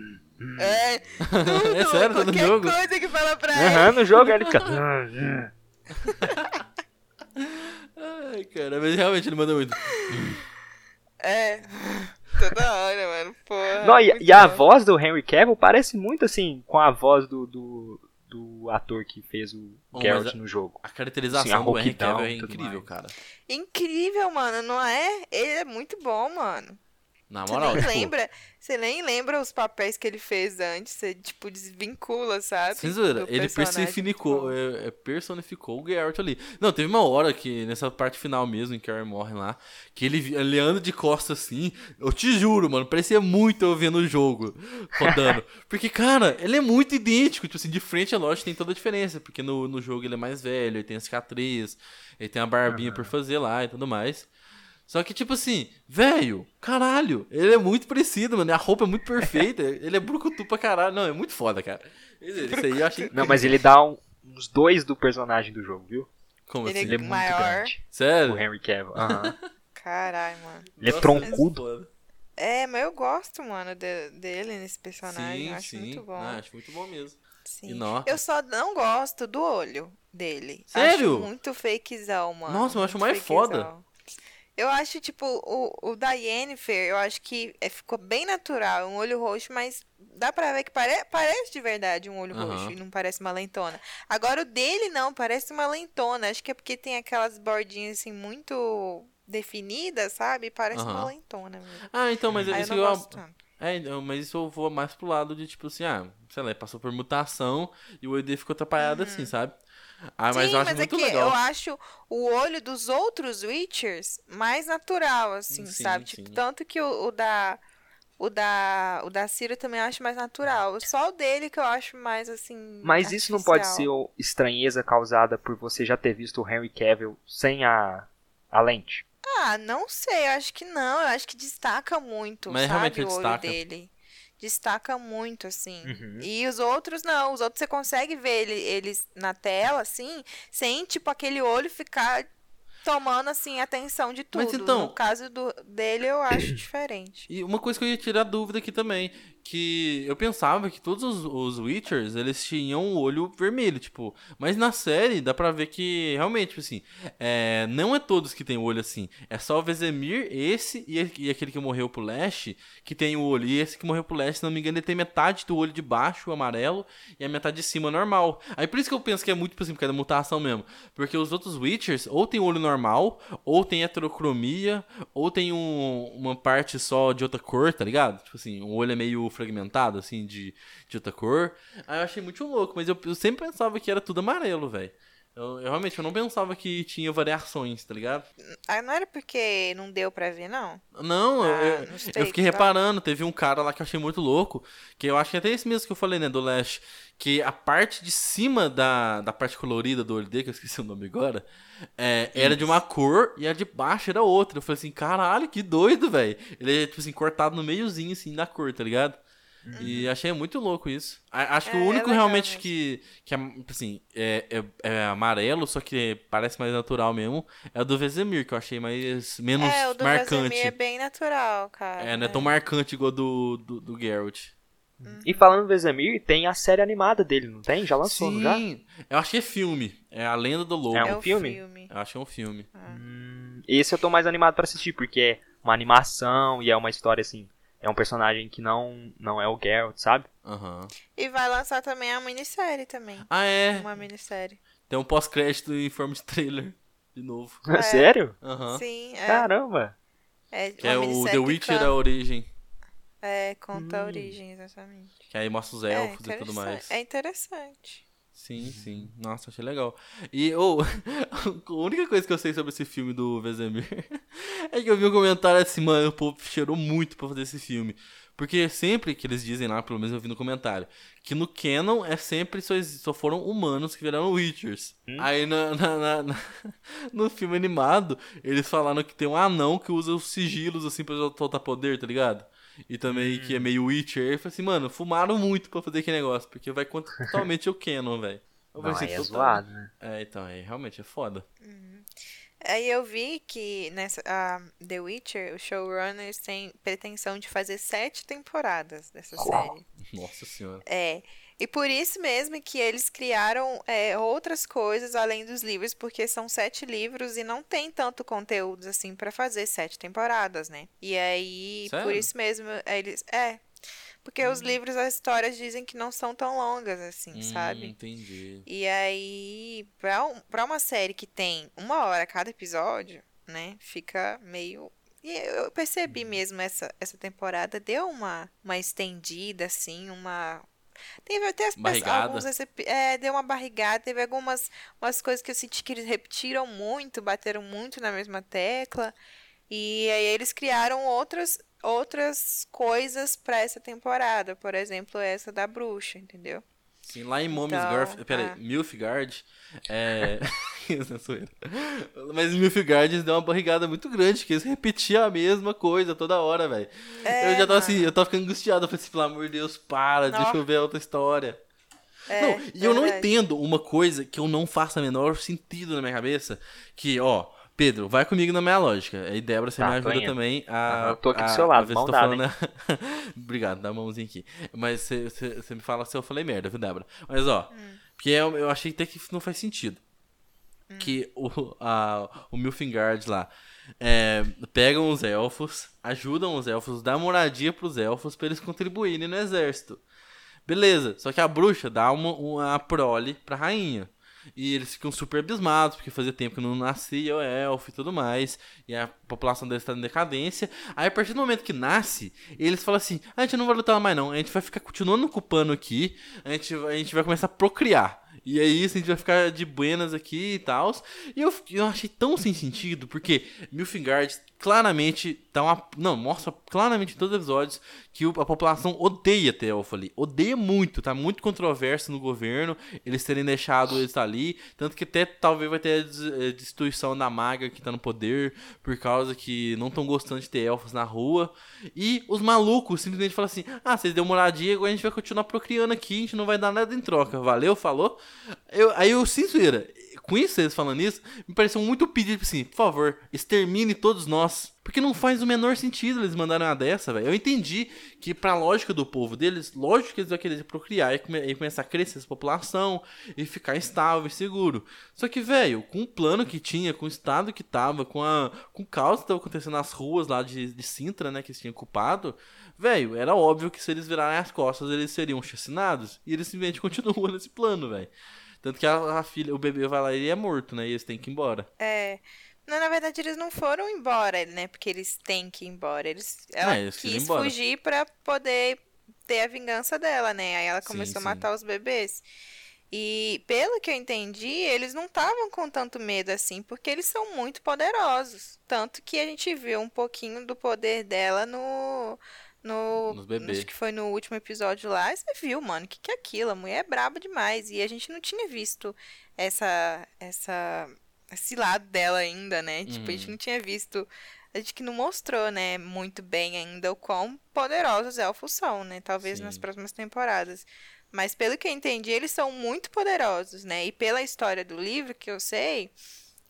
É, tudo, É sério, no qualquer jogo? coisa que fala pra ele. Aham, no jogo ele fica. Ai, cara, mas realmente ele manda muito. É. Toda hora, mano. Porra. Não, e, muito e a voz do Henry Cavill parece muito assim com a voz do, do, do ator que fez o Bom, Geralt no jogo. A caracterização Sim, a do Henry Cavill é incrível, mais. cara. Incrível, mano, não é? Ele é muito bom, mano. Na Você moral, nem tipo, lembra, você nem lembra os papéis que ele fez antes, você tipo desvincula, sabe? Do ele personificou, é, é, personificou o Geralt ali. Não, teve uma hora que, nessa parte final mesmo, em que o Harry morre lá, que ele, ele anda de costas assim, eu te juro, mano, parecia muito eu vendo o jogo rodando. porque, cara, ele é muito idêntico, tipo assim, de frente é lógico tem toda a diferença, porque no, no jogo ele é mais velho, ele tem a cicatriz, ele tem a barbinha por fazer lá e tudo mais. Só que, tipo assim, velho, caralho, ele é muito parecido, mano. A roupa é muito perfeita. ele é brucutu pra caralho. Não, é muito foda, cara. Isso aí eu achei. Não, mas ele dá um- uns dois do personagem do jogo, viu? Como Ele assim? Ele é muito Maior. grande. Sério? O Henry Cavill. Aham. Caralho, mano. Ele é Nossa, troncudo. foda. É, mas eu gosto, mano, de- dele nesse personagem. Sim, eu acho sim. muito bom. Ah, acho muito bom mesmo. Sim. Eu só não gosto do olho dele. Sério? Acho muito fakezão, mano. Nossa, eu acho muito mais foda. Eu acho, tipo, o, o da Yennefer, eu acho que é, ficou bem natural, um olho roxo, mas dá pra ver que pare, parece de verdade um olho Aham. roxo e não parece uma lentona. Agora o dele não, parece uma lentona. Acho que é porque tem aquelas bordinhas assim muito definidas, sabe? Parece uma Aham. lentona mesmo. Ah, então, mas Aí eu isso não eu, tanto. É, então, mas isso eu vou mais pro lado de, tipo assim, ah, sei lá, passou por mutação e o dele ficou atrapalhado assim, sabe? Ah, mas. Sim, eu acho mas muito é que legal. eu acho o olho dos outros Witchers mais natural, assim, Sim, sabe? Tipo, sim. tanto que o, o da. O da, o da Cira também eu acho mais natural. Só o dele que eu acho mais assim. Mas isso não pode ser artificial. estranheza causada por você já ter visto o Henry Cavill sem a, a lente. Ah, não sei, eu acho que não. Eu acho que destaca muito, Mas sabe? realmente o olho destaca. dele. Destaca muito, assim. Uhum. E os outros não. Os outros você consegue ver ele- eles na tela, assim, sem, tipo, aquele olho ficar tomando, assim, atenção de tudo. Mas então- No caso do, dele, eu acho diferente. E uma coisa que eu ia tirar dúvida aqui também, que eu pensava que todos os, os Witchers, eles tinham o olho vermelho, tipo, mas na série dá pra ver que realmente, tipo assim, é, não é todos que tem o olho assim, é só o Vesemir, esse e, e aquele que morreu pro Leste, que tem o olho, e esse que morreu pro Leste, se não me engano, ele tem metade do olho de baixo, amarelo, e a metade de cima normal. Aí por isso que eu penso que é muito, tipo assim, por causa da mutação mesmo, porque os outros Witchers, ou tem olho normal, ou tem heterocromia, ou tem um- uma parte só de outra cor, tá ligado? Tipo assim, o olho é meio fragmentado, assim, de, de outra cor. Aí eu achei muito louco, mas eu, eu sempre pensava que era tudo amarelo, velho. Eu, eu realmente eu não pensava que tinha variações, tá ligado? Ah, não era porque não deu pra ver, não? Não, eu- Ah, eu, nos eu fiquei tá? reparando, teve um cara lá que eu achei muito louco, que eu acho que até esse mesmo que eu falei, né, do Lash, que a parte de cima da, da parte colorida do olho dele, que eu esqueci o nome agora, é, era de uma cor e a de baixo era outra. Eu falei assim, caralho, que doido, velho. Ele é, tipo assim, cortado no meiozinho, assim, da cor, tá ligado? E achei muito louco isso. A- Acho que Uhum. É, o é único legal realmente que, que é, assim, é, é, é amarelo, só que parece mais natural mesmo, é o do Vesemir, que eu achei mais, menos é, o do marcante. Vesemir é bem natural, cara. É, não é tão marcante igual do, do, do Geralt. E falando do Vesemir, tem a série animada dele, não tem? Já lançou, não já? Sim, eu é filme. É a Lenda do Lobo. É É um o filme? filme. Eu é um filme. Hum, esse eu tô mais animado pra assistir, porque é uma animação e é uma história assim. É um personagem que não, não é o Geralt, sabe? Aham. E vai lançar também a minissérie também. Ah, é. Uma minissérie. Tem um pós-crédito em forma de trailer. De novo. É. Sério? Aham. Sim, é. Caramba! é Que uma é o The Witcher da origem. É, conta a Hum. origem, exatamente. Que aí mostra os É elfos e tudo interessante. mais. É interessante. Sim, sim. Nossa, achei legal. E, ou, a única coisa que eu sei sobre esse filme do Vesemir é que eu vi um comentário assim, mano, o povo cheirou muito pra fazer esse filme. Porque sempre que eles dizem lá, pelo menos eu vi no comentário, que no canon é sempre só, só foram humanos que viraram Witchers. Hum. Aí na, na- na- na- no filme animado, eles falaram que tem um anão que usa os sigilos assim pra soltar poder, tá ligado? E também que é meio Witcher. Eu falei assim, mano, fumaram muito pra fazer aquele negócio, porque vai contra totalmente o canon, velho. Não, pensei aí é total- zoado, né? É, então, aí realmente é foda. Aí eu vi que nessa a The Witcher, os showrunners têm pretensão de fazer sete temporadas dessa série. Nossa senhora. É. E por isso mesmo que eles criaram é, outras coisas além dos livros, porque são sete livros e não tem tanto conteúdo assim pra fazer sete temporadas, né? E aí, por Sério? isso mesmo, eles. É. Porque os livros, as histórias dizem que não são tão longas assim, Hum, sabe? Entendi. E aí, pra, um, pra uma série que tem uma hora cada episódio, né? Fica meio. E eu percebi mesmo essa, essa temporada deu uma, uma estendida, assim, uma. Teve até Barrigada. alguns é, deu uma barrigada, teve algumas umas coisas que eu senti que eles repetiram muito, bateram muito na mesma tecla. E aí eles criaram outras outras coisas pra essa temporada, por exemplo, essa da bruxa, entendeu? Sim, lá em Mommy's Então, Garf... Pera ah. aí, Milfgard, é... É. Mas Milfgard deu uma barrigada muito grande, que eles repetiam a mesma coisa toda hora, velho. É, eu já tava mano. assim, eu tava ficando angustiado, eu falei assim, pelo amor de Deus, para, Nó. deixa eu ver a outra história. É, não, e eu não entendo uma coisa que eu não faço a menor sentido na minha cabeça, que, ó, Pedro, vai comigo na minha lógica. Aí, Débora, você Tá, me ajuda também a. Aham, tô aqui do a- seu a lado, mão dada, falando a- Obrigado, dá a mãozinha aqui. Mas você- me fala se eu falei merda, viu, Débora? Mas, ó, Hum. porque eu, eu achei até que não faz sentido. que o, a, o Milfingard lá é, pegam os elfos, ajudam os elfos, dá moradia pros elfos pra eles contribuírem no exército. Beleza, só que a bruxa dá uma, uma prole pra rainha. E eles ficam super abismados, porque fazia tempo que não nascia o elfo e tudo mais. E a população deles está em decadência. Aí, a partir do momento que nasce, eles falam assim: a gente não vai lutar mais, não. A gente vai ficar continuando ocupando aqui. A gente, a gente vai começar a procriar. E é isso, a gente vai ficar de buenas aqui e tal. E eu, eu achei tão sem sentido, porque Milfingard claramente tá uma. Não, mostra claramente em todos os episódios que a população odeia ter elfo ali. Odeia muito, tá muito controverso no governo eles terem deixado eles ali. Tanto que até talvez vai ter a eh, destruição da maga que tá no poder, por causa que não estão gostando de ter elfos na rua. E os malucos simplesmente falam assim: ah, vocês deu moradia, agora a gente vai continuar procriando aqui, a gente não vai dar nada em troca. Valeu, falou? Eu, aí eu, sincera, com isso, eles falando isso, me pareceu muito pedido assim, por favor, extermine todos nós. Porque não faz o menor sentido eles mandarem uma dessa, velho. Eu entendi que, pra lógica do povo deles, lógico que eles vão querer procriar e, come e começar a crescer essa população e ficar estável e seguro. Só que, velho, com o plano que tinha, com o estado que tava, com, a, com o caos que tava acontecendo nas ruas lá de, de Sintra, né, que eles tinham ocupado, velho, era óbvio que se eles virarem as costas, eles seriam chacinados. E eles simplesmente continuam nesse plano, velho. Tanto que a, a, filha, o bebê vai lá e ele é morto, né? E eles têm que ir embora. É. Não, na verdade, eles não foram embora, né? Porque eles têm que ir embora. Eles, ela é, eles quis fugir pra poder ter a vingança dela, né? Aí ela começou sim, a matar sim. os bebês. E pelo que eu entendi, eles não estavam com tanto medo assim, porque eles são muito poderosos. Tanto que a gente viu um pouquinho do poder dela no no, Nos bebês. Acho que foi no último episódio lá. Você viu, mano, o que, que é aquilo? A mulher é braba demais. E a gente não tinha visto essa. essa esse lado dela ainda, né? Uhum. Tipo, a gente uhum. não tinha visto. A gente que não mostrou, né, muito bem ainda o quão poderosos os elfos são, né? Talvez Sim. nas próximas temporadas. Mas pelo que eu entendi, eles são muito poderosos, né? E pela história do livro que eu sei,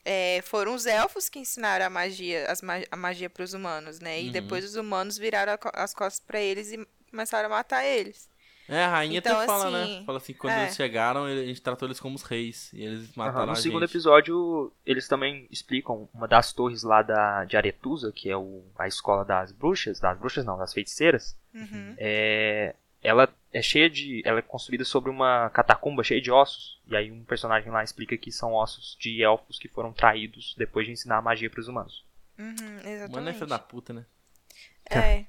é, foram os elfos que ensinaram a magia, as, a magia para os humanos, né? E uhum. depois os humanos viraram as costas para eles e começaram a matar eles. É, a rainha então, até fala, né? assim, né? Fala assim, quando é. eles chegaram, a gente tratou eles como os reis. E eles mataram uhum, no a segundo episódio, eles também explicam uma das torres lá da, de Aretusa, que é o, a escola das bruxas, das bruxas não, das feiticeiras. Uhum. É, ela é cheia de. Ela é construída sobre uma catacumba cheia de ossos. E aí um personagem lá explica que são ossos de elfos que foram traídos depois de ensinar a magia para os humanos. Uhum, exatamente. Mano é filho da puta, né? É.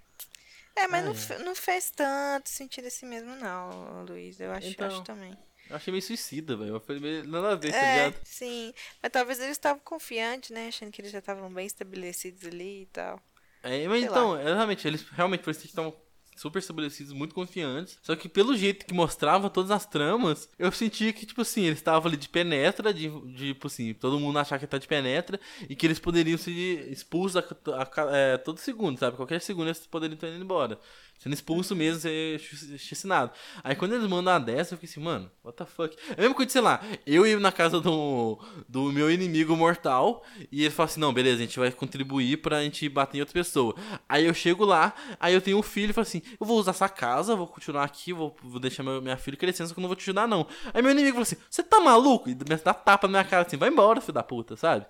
É, mas não, não fez tanto sentido assim mesmo, não, Luiz. Eu acho, então, acho também. Eu achei meio suicida, velho. Eu falei meio nada a ver, tá é, ligado? Sim. Mas talvez eles estavam confiantes, né? Achando que eles já estavam bem estabelecidos ali e tal. É, mas Sei então, lá. realmente, eles realmente parecem que estão super estabelecidos, muito confiantes. Só que pelo jeito que mostrava todas as tramas, eu sentia que, tipo assim, eles estavam ali de penetra, de, de, tipo assim, todo mundo achar que tá de penetra, e que eles poderiam ser expulsos a, a, a é, todo segundo, sabe? Qualquer segundo eles poderiam estar indo embora. Sendo expulso mesmo, ser assassinado. Aí quando eles mandam uma dessa, eu fiquei assim, mano, what the fuck? É a mesma coisa, sei lá, eu ir na casa do, do meu inimigo mortal e ele fala assim, não, beleza, a gente vai contribuir pra gente bater em outra pessoa. Aí eu chego lá, aí eu tenho um filho e falo assim, eu vou usar essa casa, vou continuar aqui, vou, vou deixar meu, minha filha crescendo, só que eu não vou te ajudar não. Aí meu inimigo fala assim, você tá maluco? E dá tapa na minha cara assim, vai embora, filho da puta, sabe?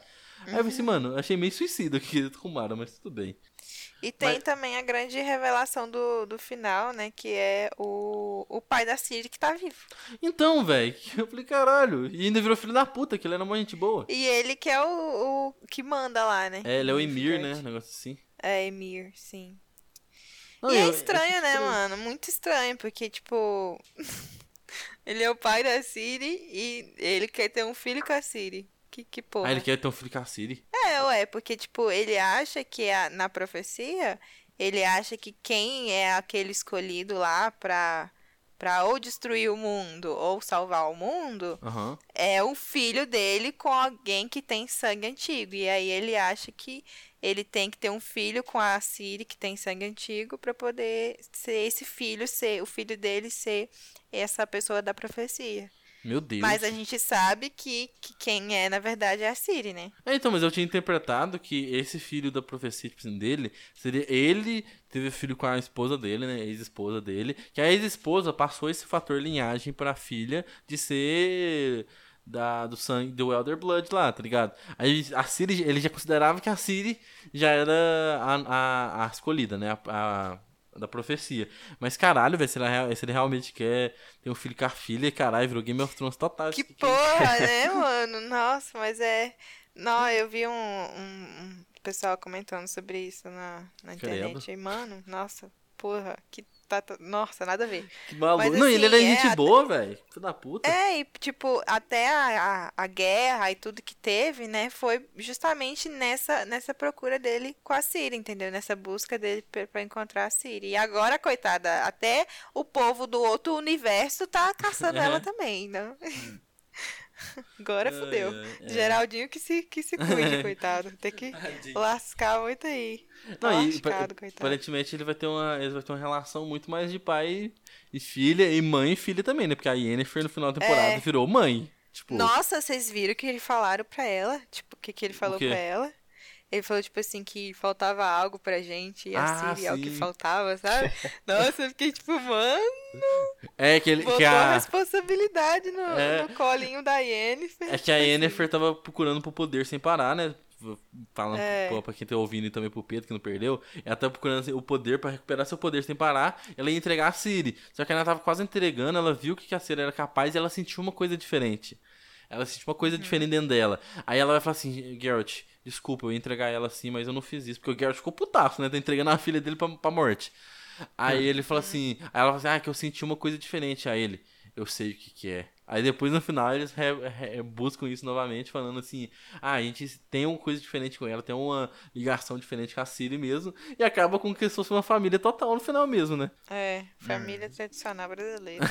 Aí eu falei assim, mano, achei meio suicida que eles arrumaram, mas tudo bem. E tem Mas... também a grande revelação do, do final, né? Que é o, o pai da Siri que tá vivo. Então, velho, eu falei, caralho. E ainda virou filho da puta, que ele era uma gente boa. E ele que é o, o que manda lá, né? É, ele é o Emir, né? Um negócio assim. É, Emir, sim. Não, e é eu, é estranho, eu né, estranho. mano? Muito estranho, porque, tipo. ele é o pai da Siri e ele quer ter um filho com a Siri. Que, que porra. Ah, ele quer ter um a Siri? É, ué, porque, tipo, ele acha que a, na profecia, ele acha que quem é aquele escolhido lá pra, pra ou destruir o mundo ou salvar o mundo uhum. é o filho dele com alguém que tem sangue antigo. E aí ele acha que ele tem que ter um filho com a Siri que tem sangue antigo para poder ser esse filho, ser o filho dele ser essa pessoa da profecia. Meu Deus. Mas a gente sabe que, que quem é, na verdade, é a Siri, né? É, então, mas eu tinha interpretado que esse filho da profecia tipo assim, dele seria ele teve filho com a esposa dele, né? Ex-esposa dele. Que a ex-esposa passou esse fator linhagem pra filha de ser da, do sangue do Elder Blood lá, tá ligado? Aí a Ciri, ele já considerava que a Ciri já era a, a, a escolhida, né? A, a, da profecia. Mas caralho, velho, se, ele, se ele realmente quer ter um filho com a filha, caralho, virou Game of Thrones total. Que porra, né, mano? Nossa, mas é. Não, eu vi um, um, um pessoal comentando sobre isso na, na internet. E, mano, nossa, porra, que Tá, tá, nossa, nada a ver. Que maluco. Mas, assim, não, ele assim, é gente boa, velho. Filho da puta. É, e tipo, até a, a, a, guerra e tudo que teve, né, foi justamente nessa, nessa procura dele com a Siri, entendeu? Nessa busca dele pra, encontrar a Siri. E agora, coitada, até o povo do outro universo tá caçando ela também, né? Agora fodeu. É. Geraldinho que se, que se cuide, coitado. Tem que lascar muito aí. Não, Lascado, e, coitado. Aparentemente ele vai ter uma. Ele vai ter uma relação muito mais de pai e filha, e mãe e filha também, né? Porque a Yennefer no final da temporada é... virou mãe. Tipo... Nossa, vocês viram que ele falaram pra ela? Tipo, o que, que ele falou pra ela? Ele falou, tipo assim, que faltava algo pra gente e a ah, Siri é o que faltava, sabe? Nossa, eu fiquei tipo, mano. É que ele. Botou que a responsabilidade no, é... no colinho da Yennefer. É que a Yennefer tava procurando pro poder sem parar, né? Falando é. pra, pra quem tá ouvindo e também pro Pedro que não perdeu. Ela tava procurando assim, o poder para recuperar seu poder sem parar. Ela ia entregar a Siri. Só que ela tava quase entregando, ela viu que a Siri era capaz e ela sentiu uma coisa diferente. Ela sentiu uma coisa uhum. diferente dentro dela. Aí ela vai falar assim, Geralt, desculpa, eu ia entregar ela assim, mas eu não fiz isso. Porque o Geralt ficou putaço, né? Tá entregando a filha dele pra, pra morte. Aí ele fala assim, aí ela fala assim, ah, que eu senti uma coisa diferente. Aí ele, eu sei o que que é. Aí depois no final eles re, re, buscam isso novamente, falando assim: ah, a gente tem uma coisa diferente com ela, tem uma ligação diferente com a Siri mesmo, e acaba com que se fosse uma família total no final mesmo, né? É, família hum. tradicional brasileira.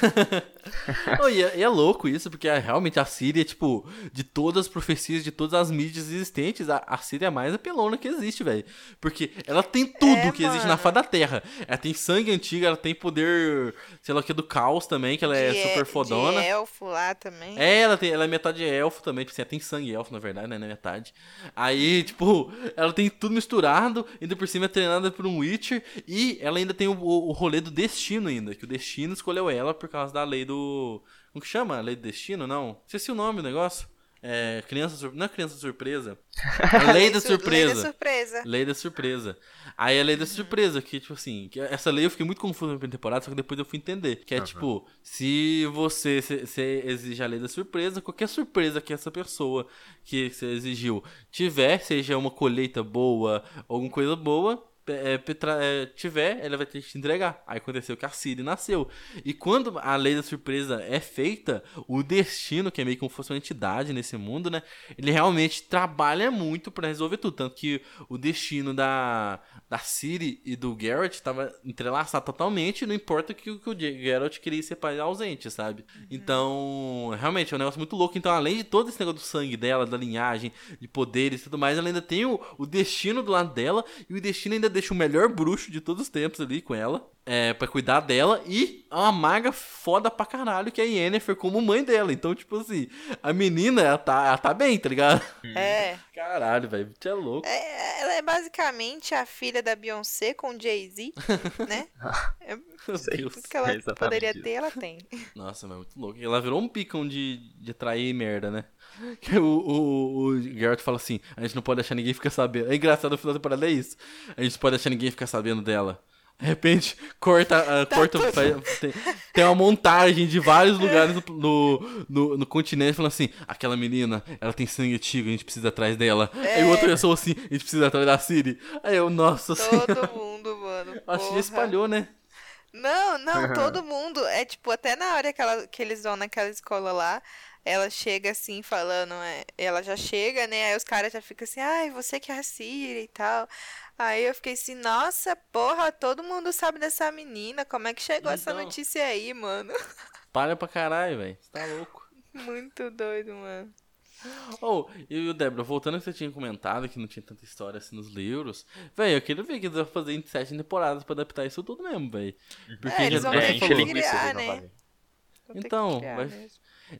oh, e, é, e, é, louco isso, porque é, realmente a Siri é tipo, de todas as profecias, de todas as mídias existentes, a, a Siri é a mais apelona que existe, velho. Porque ela tem tudo é, que mano. existe na face da Terra. Ela tem sangue antigo, ela tem poder, sei lá o que, do caos também, que ela é de super fodona. De elfo também. É, ela, tem, ela é metade elfo também, tipo assim, ela tem sangue elfo, na verdade, né? Na metade. Aí, tipo, ela tem tudo misturado, ainda por cima é treinada por um Witcher, e ela ainda tem o, o, o rolê do destino ainda, que o destino escolheu ela por causa da lei do. Como que chama? Lei do destino? Não? Esqueci o nome do negócio. É, criança Não é criança surpresa. É lei da surpresa. lei da surpresa. Lei da surpresa. Aí a lei da surpresa, que, tipo assim, que essa lei eu fiquei muito confuso na primeira temporada, só que depois eu fui entender. Que é uhum. tipo, se você se, se exige a lei da surpresa, qualquer surpresa que essa pessoa que você exigiu tiver, seja uma colheita boa, alguma coisa boa, é, é, tiver, ela vai ter que te entregar. Aí aconteceu que a Siri nasceu. E quando a lei da surpresa é feita, o destino, que é meio como se fosse uma entidade nesse mundo, né? Ele realmente trabalha muito para resolver tudo. Tanto que o destino da, da Siri e do Garrett estava entrelaçado totalmente, não importa que, que o Garrett queria ser pai ausente, sabe? Uhum. Então, realmente é um negócio muito louco. Então, além de todo esse negócio do sangue dela, da linhagem, de poderes e tudo mais, ela ainda tem o, o destino do lado dela e o destino ainda deixa o melhor bruxo de todos os tempos ali com ela. É, pra cuidar dela. E uma maga foda pra caralho, que é a Yennefer como mãe dela. Então, tipo assim, a menina, ela tá, ela tá bem, tá ligado? É. Caralho, velho. Você é louco. É, ela é basicamente a filha da Beyoncé com Jay-Z, né? É, tudo que ela é poderia ter, ela tem. Nossa, mas é muito louco. Ela virou um picão de, de trair merda, né? O, o, o Geralt fala assim: a gente não pode deixar ninguém ficar sabendo. É engraçado no final da temporada é isso. A gente não pode deixar ninguém ficar sabendo dela. De repente, corta. Uh, tá corta tem, tem, uma montagem de vários lugares no, no, no, continente falando assim: aquela menina, ela tem sangue antigo, a gente precisa atrás dela. É. Aí outra pessoa assim: a gente precisa atrás da Siri. Aí eu, nossa Todo senhora. mundo, mano. Acho que espalhou, né? Não, não, todo mundo. É tipo, até na hora que, ela, que eles vão naquela escola lá, ela chega assim falando, é, ela já chega, né? Aí os caras já ficam assim, ai, você que é a Siri e tal. Aí eu fiquei assim, nossa, porra, todo mundo sabe dessa menina. Como é que chegou então, essa notícia aí, mano? Para pra caralho, velho. Você tá louco. Muito doido, mano. Oh, e o Débora, voltando ao que você tinha comentado, que não tinha tanta história assim nos livros, velho, eu queria ver que eles vão fazer em sete temporadas pra adaptar isso tudo mesmo, velho. Porque é, eles vão ter que criar, né? Então, vai...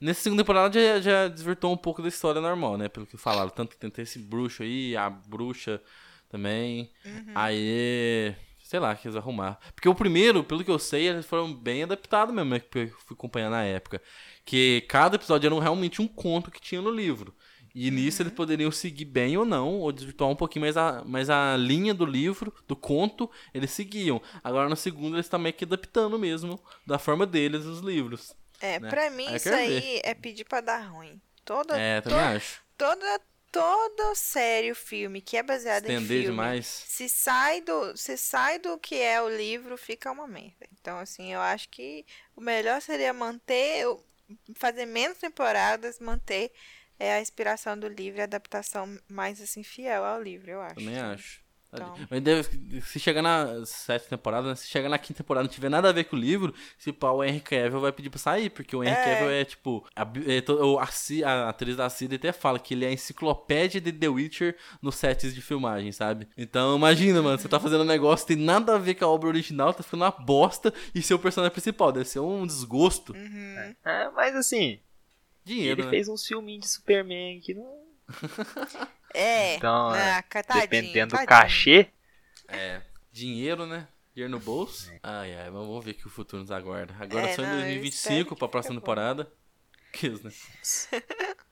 nessa segunda temporada já, já desvirtou um pouco da história normal, né? Pelo que falaram. Tanto que tem esse bruxo aí, a bruxa também. Uhum. Aí sei lá, quis arrumar. Porque o primeiro, pelo que eu sei, eles foram bem adaptados mesmo, né, que eu fui acompanhar na época. Que cada episódio era realmente um conto que tinha no livro. E nisso eles poderiam seguir bem ou não, ou desvirtuar um pouquinho, mas a, mas a linha do livro, do conto, eles seguiam. Agora no segundo eles estão meio que adaptando mesmo, da forma deles, os livros. É, né? pra mim Aí isso aí é pedir pra dar ruim. Toda, É, também acho. toda, toda série, filme que é baseado em Estender filme, demais. se sai do se sai do que é o livro, fica uma merda. Então, assim, eu acho que o melhor seria manter, fazer menos temporadas, manter é, a inspiração do livro e a adaptação mais, assim, fiel ao livro, eu acho. Também acho. Então. Se chegar na sétima temporada, né, se chegar na quinta temporada e não tiver nada a ver com o livro, se pá, o Henry Cavill vai pedir pra sair, porque o Henry É. Cavill é tipo. A, bi- é a, a atriz da Cida até fala que ele é a enciclopédia de The Witcher nos sets de filmagem, sabe? Então imagina, mano, você tá fazendo um negócio que tem nada a ver com a obra original, tá ficando uma bosta e seu personagem principal. Deve ser um desgosto. Uhum. É, mas assim, Dinheiro, ele né? fez uns filminhos de Superman que não. É, Então, ah, tadinho, Dependendo do tadinho. cachê. É. Dinheiro, né? Dinheiro no bolso. Ai, ai, mas vamos ver o que o futuro nos aguarda. Agora É, só em não, eu 2025 espero pra próxima temporada. Que isso, né?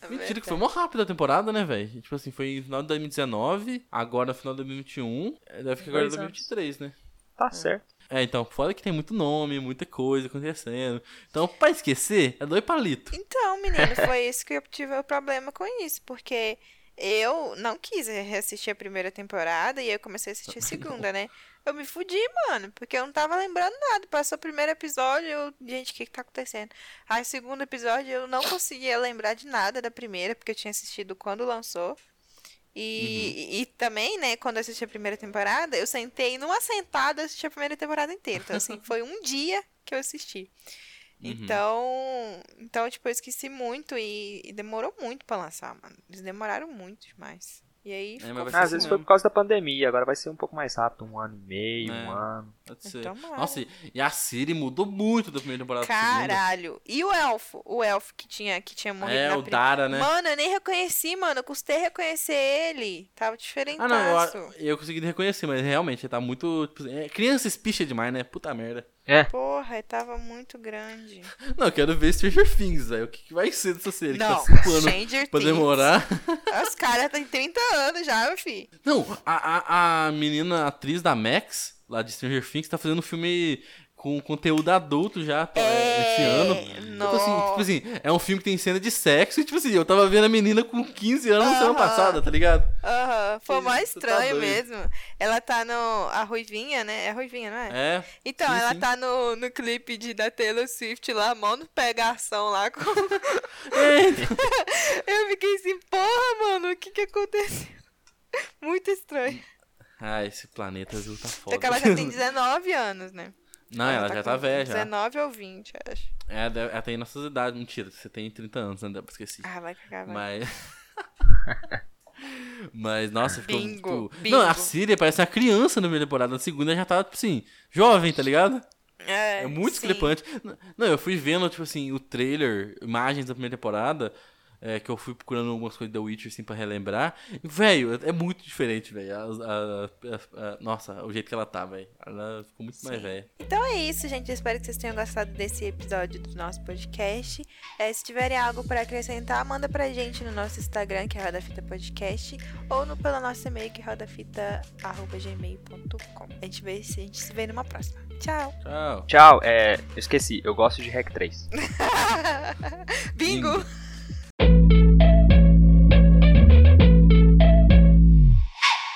É Mentira, que foi mó rápido a temporada, né, velho? Tipo assim, foi no final de 2019, agora no final de 2021, é, deve ficar agora em Dois anos. 2023, né? Tá certo. É, então, fora que tem muito nome, muita coisa acontecendo. Então, pra esquecer, é dois palitos. Então, menino, foi isso que eu tive o problema com isso, porque eu não quis reassistir a primeira temporada e eu comecei a assistir a segunda, né? Eu me fudi, mano, porque eu não tava lembrando nada. Passou o primeiro episódio, eu, gente, o que que tá acontecendo? Aí, segundo episódio, eu não conseguia lembrar de nada da primeira, porque eu tinha assistido quando lançou. E, e, e também, né, quando eu assisti a primeira temporada, eu sentei numa sentada e assisti a primeira temporada inteira. Então, assim, foi um dia que eu assisti. Uhum. Então, então, tipo, eu esqueci muito e, e demorou muito pra lançar, mano. Eles demoraram muito demais. E aí, É, mas vai Às vezes assim foi mesmo. por causa da pandemia, agora vai ser um pouco mais rápido, um ano e meio, É. um ano. Pode ser. Tomara. Nossa, e- e a Siri mudou muito da primeira temporada pra segunda. Caralho. E o elfo? O elfo que tinha, que tinha morrido É, na o Dara, né? Mano, eu nem reconheci, mano. Eu custei reconhecer ele. Tava diferente. Ah, não, eu, eu consegui reconhecer, mas realmente ele tá muito. tipo, é, criança espicha demais, né? Puta merda. É, Porra, ele tava muito grande. Não, eu quero ver Stranger Things, velho. O que, que vai ser dessa série? não, que tá 5 anos Stranger pra Things. demorar. Os caras têm 30 anos já, meu filho. Não, a, a, a menina atriz da Max, lá de Stranger Things, tá fazendo um filme com conteúdo adulto já tá, É, esse ano. Tipo assim, tipo assim, é um filme que tem cena de sexo e, tipo assim, eu tava vendo a menina com 15 anos na semana Aham. passada, tá ligado? Aham, foi Isso, mais tu tá estranho doido. mesmo. Ela tá no. A Ruivinha, né? É a Ruivinha, não é? É. Então, sim, ela sim. tá no, no clipe de, da Taylor Swift lá, mó no pegação lá. Com... É. Eu fiquei assim, porra, mano, o que que aconteceu? Muito estranho. Ah, esse planeta azul tá foda. Que ela já tem 19 anos, né? Não, ela, já com tá velha já. 19 ou 20, acho. É, ela tem nossas idades. Mentira, você tem 30 anos, né? Esquecer. Ah, vai cagar, vai. Mas. Mas, nossa, ficou Bingo, muito. bingo. Não, a Síria parece uma criança na primeira temporada. Na segunda já tá, tipo assim, jovem, tá ligado? É, É muito sim. discrepante. Não, eu fui vendo, tipo assim, o trailer, imagens da primeira temporada. É, que eu fui procurando algumas coisas da Witcher, assim, pra relembrar. Velho, é muito diferente, velho. Nossa, o jeito que ela tá, velho. Ela ficou muito mais Sim. velha. Então é isso, gente. Eu espero que vocês tenham gostado desse episódio do nosso podcast. É, se tiverem algo para acrescentar, manda pra gente no nosso Instagram, que é Roda Fita Podcast, ou no, pelo nosso e-mail, que é rodafita.gmail.com. A gente, vê, se- a gente se vê numa próxima. Tchau! Tchau. tchau, é, eu esqueci, eu gosto de Hack 3. Bingo! thank you